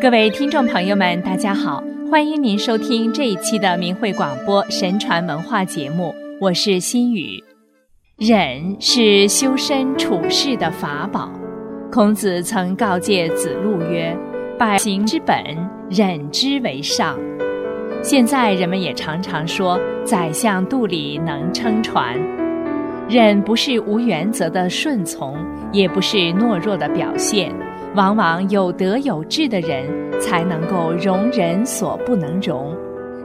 各位听众朋友们，大家好，欢迎您收听这一期的明慧广播神传文化节目，我是心雨。忍是修身处世的法宝，孔子曾告诫子路曰：“百行之本，忍之为上。”现在人们也常常说“宰相肚里能撑船”，忍不是无原则的顺从，也不是懦弱的表现。往往有德有智的人才能够容人所不能容，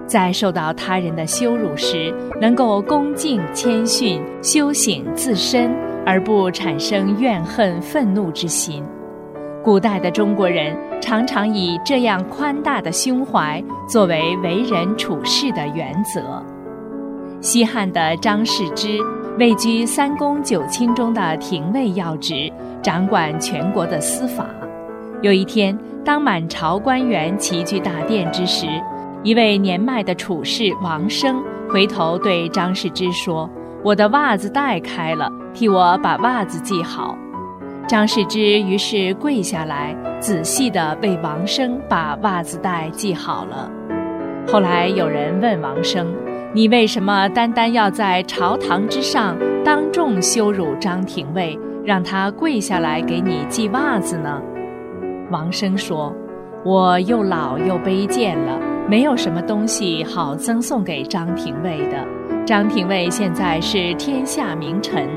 在受到他人的羞辱时，能够恭敬谦逊，修醒自身，而不产生怨恨愤怒之心。古代的中国人常常以这样宽大的胸怀作为为人处事的原则。西汉的张世之位居三公九卿中的廷尉要职，掌管全国的司法。有一天，当满朝官员齐聚大殿之时，一位年迈的处士王生回头对张世之说：“我的袜子带开了，替我把袜子系好。”张世之于是跪下来，仔细地为王生把袜子带系好了。后来有人问王生：“你为什么单单要在朝堂之上当众羞辱张廷尉，让他跪下来给你系袜子呢？”王生说：“我又老又卑贱了，没有什么东西好赠送给张廷尉的。张廷尉现在是天下名臣，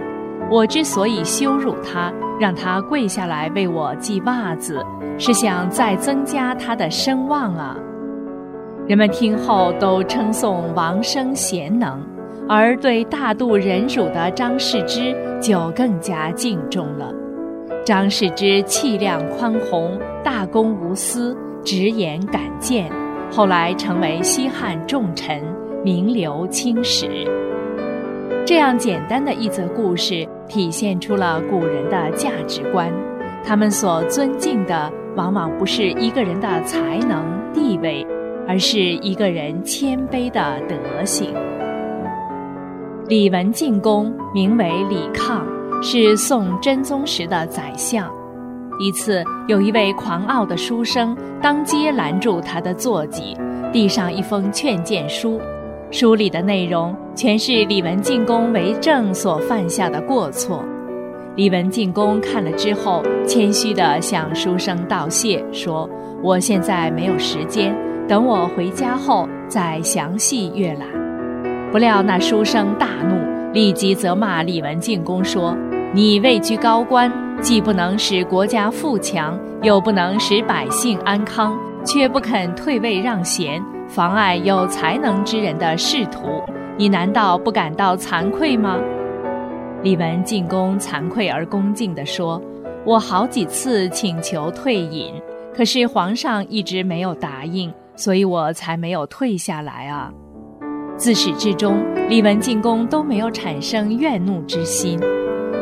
我之所以羞辱他，让他跪下来为我系袜子，是想再增加他的声望啊。”人们听后都称颂王生贤能，而对大度忍辱的张世之就更加敬重了。张世之气量宽宏，大公无私，直言敢谏，后来成为西汉重臣，名留青史。这样简单的一则故事，体现出了古人的价值观。他们所尊敬的，往往不是一个人的才能、地位，而是一个人谦卑的德行。李文进公名为李抗。是宋真宗时的宰相。一次，有一位狂傲的书生当街拦住他的坐骑，递上一封劝谏书。书里的内容全是李文进公为政所犯下的过错。李文进公看了之后，谦虚地向书生道谢，说：“我现在没有时间，等我回家后再详细阅览。”不料那书生大怒，立即责骂李文进公说。你位居高官，既不能使国家富强，又不能使百姓安康，却不肯退位让贤，妨碍有才能之人的仕途，你难道不感到惭愧吗？李文进公惭愧而恭敬地说：“我好几次请求退隐，可是皇上一直没有答应，所以我才没有退下来啊。”自始至终，李文进公都没有产生怨怒之心。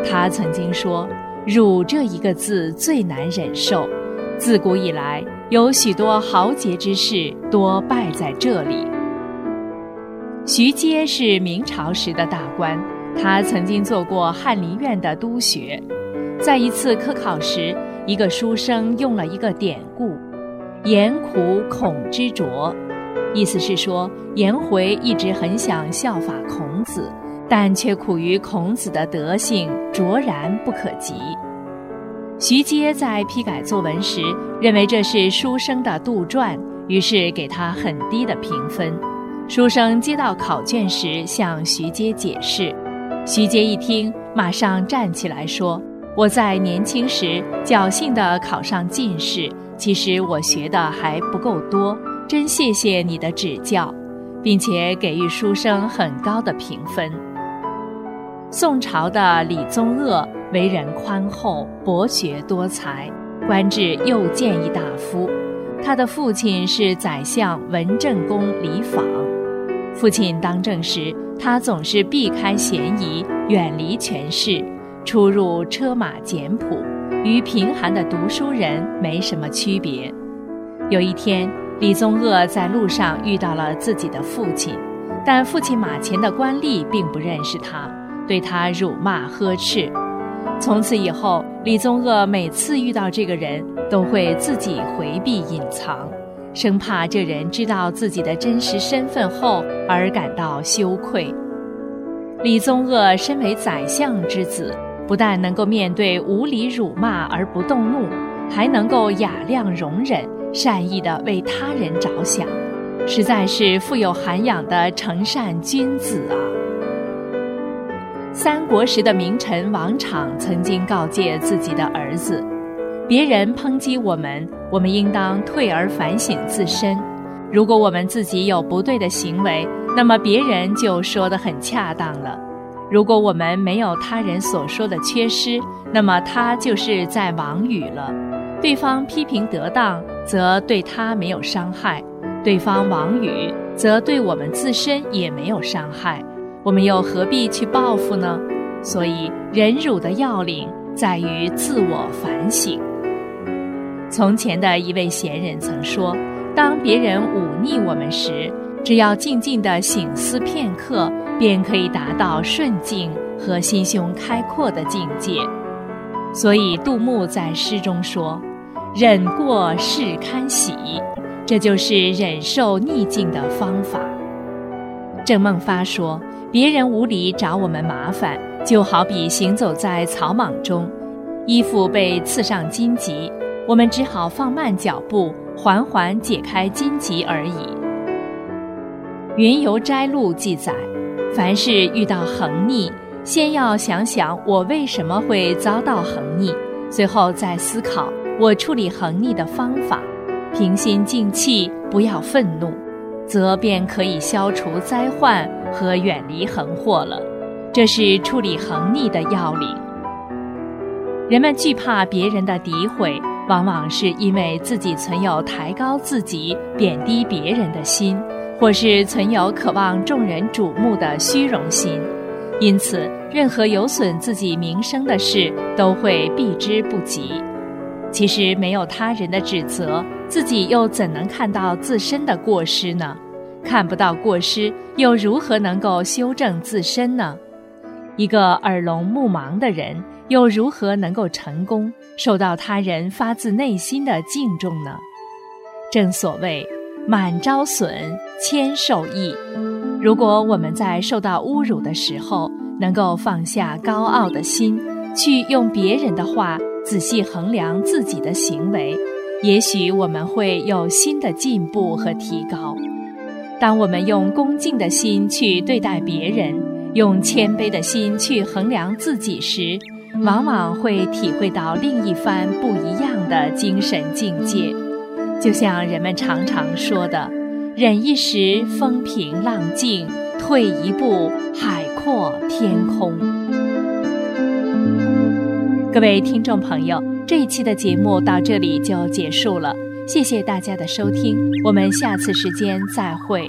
他曾经说：“辱这一个字最难忍受。自古以来，有许多豪杰之士多败在这里。”徐阶是明朝时的大官，他曾经做过翰林院的督学。在一次科考时，一个书生用了一个典故：“颜苦恐之拙”，意思是说颜回一直很想效法孔子。但却苦于孔子的德性卓然不可及。徐阶在批改作文时，认为这是书生的杜撰，于是给他很低的评分。书生接到考卷时，向徐阶解释，徐阶一听，马上站起来说：“我在年轻时侥幸地考上进士，其实我学的还不够多，真谢谢你的指教，并且给予书生很高的评分。”宋朝的李宗鄂为人宽厚、博学多才，官至右谏议大夫。他的父亲是宰相文正公李昉。父亲当政时，他总是避开嫌疑，远离权势，出入车马简朴，与贫寒的读书人没什么区别。有一天，李宗鄂在路上遇到了自己的父亲，但父亲马前的官吏并不认识他。对他辱骂呵斥，从此以后，李宗鄂每次遇到这个人，都会自己回避隐藏，生怕这人知道自己的真实身份后而感到羞愧。李宗鄂身为宰相之子，不但能够面对无理辱骂而不动怒，还能够雅量容忍，善意的为他人着想，实在是富有涵养的诚善君子啊。三国时的名臣王昶曾经告诫自己的儿子：“别人抨击我们，我们应当退而反省自身。如果我们自己有不对的行为，那么别人就说得很恰当了；如果我们没有他人所说的缺失，那么他就是在妄语了。对方批评得当，则对他没有伤害；对方妄语，则对我们自身也没有伤害。”我们又何必去报复呢？所以忍辱的要领在于自我反省。从前的一位贤人曾说：“当别人忤逆我们时，只要静静的醒思片刻，便可以达到顺境和心胸开阔的境界。”所以杜牧在诗中说：“忍过是堪喜”，这就是忍受逆境的方法。郑孟发说。别人无理找我们麻烦，就好比行走在草莽中，衣服被刺上荆棘，我们只好放慢脚步，缓缓解开荆棘而已。《云游斋录》记载，凡事遇到横逆，先要想想我为什么会遭到横逆，随后再思考我处理横逆的方法，平心静气，不要愤怒。则便可以消除灾患和远离横祸了，这是处理横逆的要领。人们惧怕别人的诋毁，往往是因为自己存有抬高自己、贬低别人的心，或是存有渴望众人瞩目的虚荣心，因此任何有损自己名声的事都会避之不及。其实没有他人的指责。自己又怎能看到自身的过失呢？看不到过失，又如何能够修正自身呢？一个耳聋目盲的人，又如何能够成功，受到他人发自内心的敬重呢？正所谓“满招损，谦受益”。如果我们在受到侮辱的时候，能够放下高傲的心，去用别人的话仔细衡量自己的行为。也许我们会有新的进步和提高。当我们用恭敬的心去对待别人，用谦卑的心去衡量自己时，往往会体会到另一番不一样的精神境界。就像人们常常说的：“忍一时风平浪静，退一步海阔天空。”各位听众朋友。这一期的节目到这里就结束了，谢谢大家的收听，我们下次时间再会。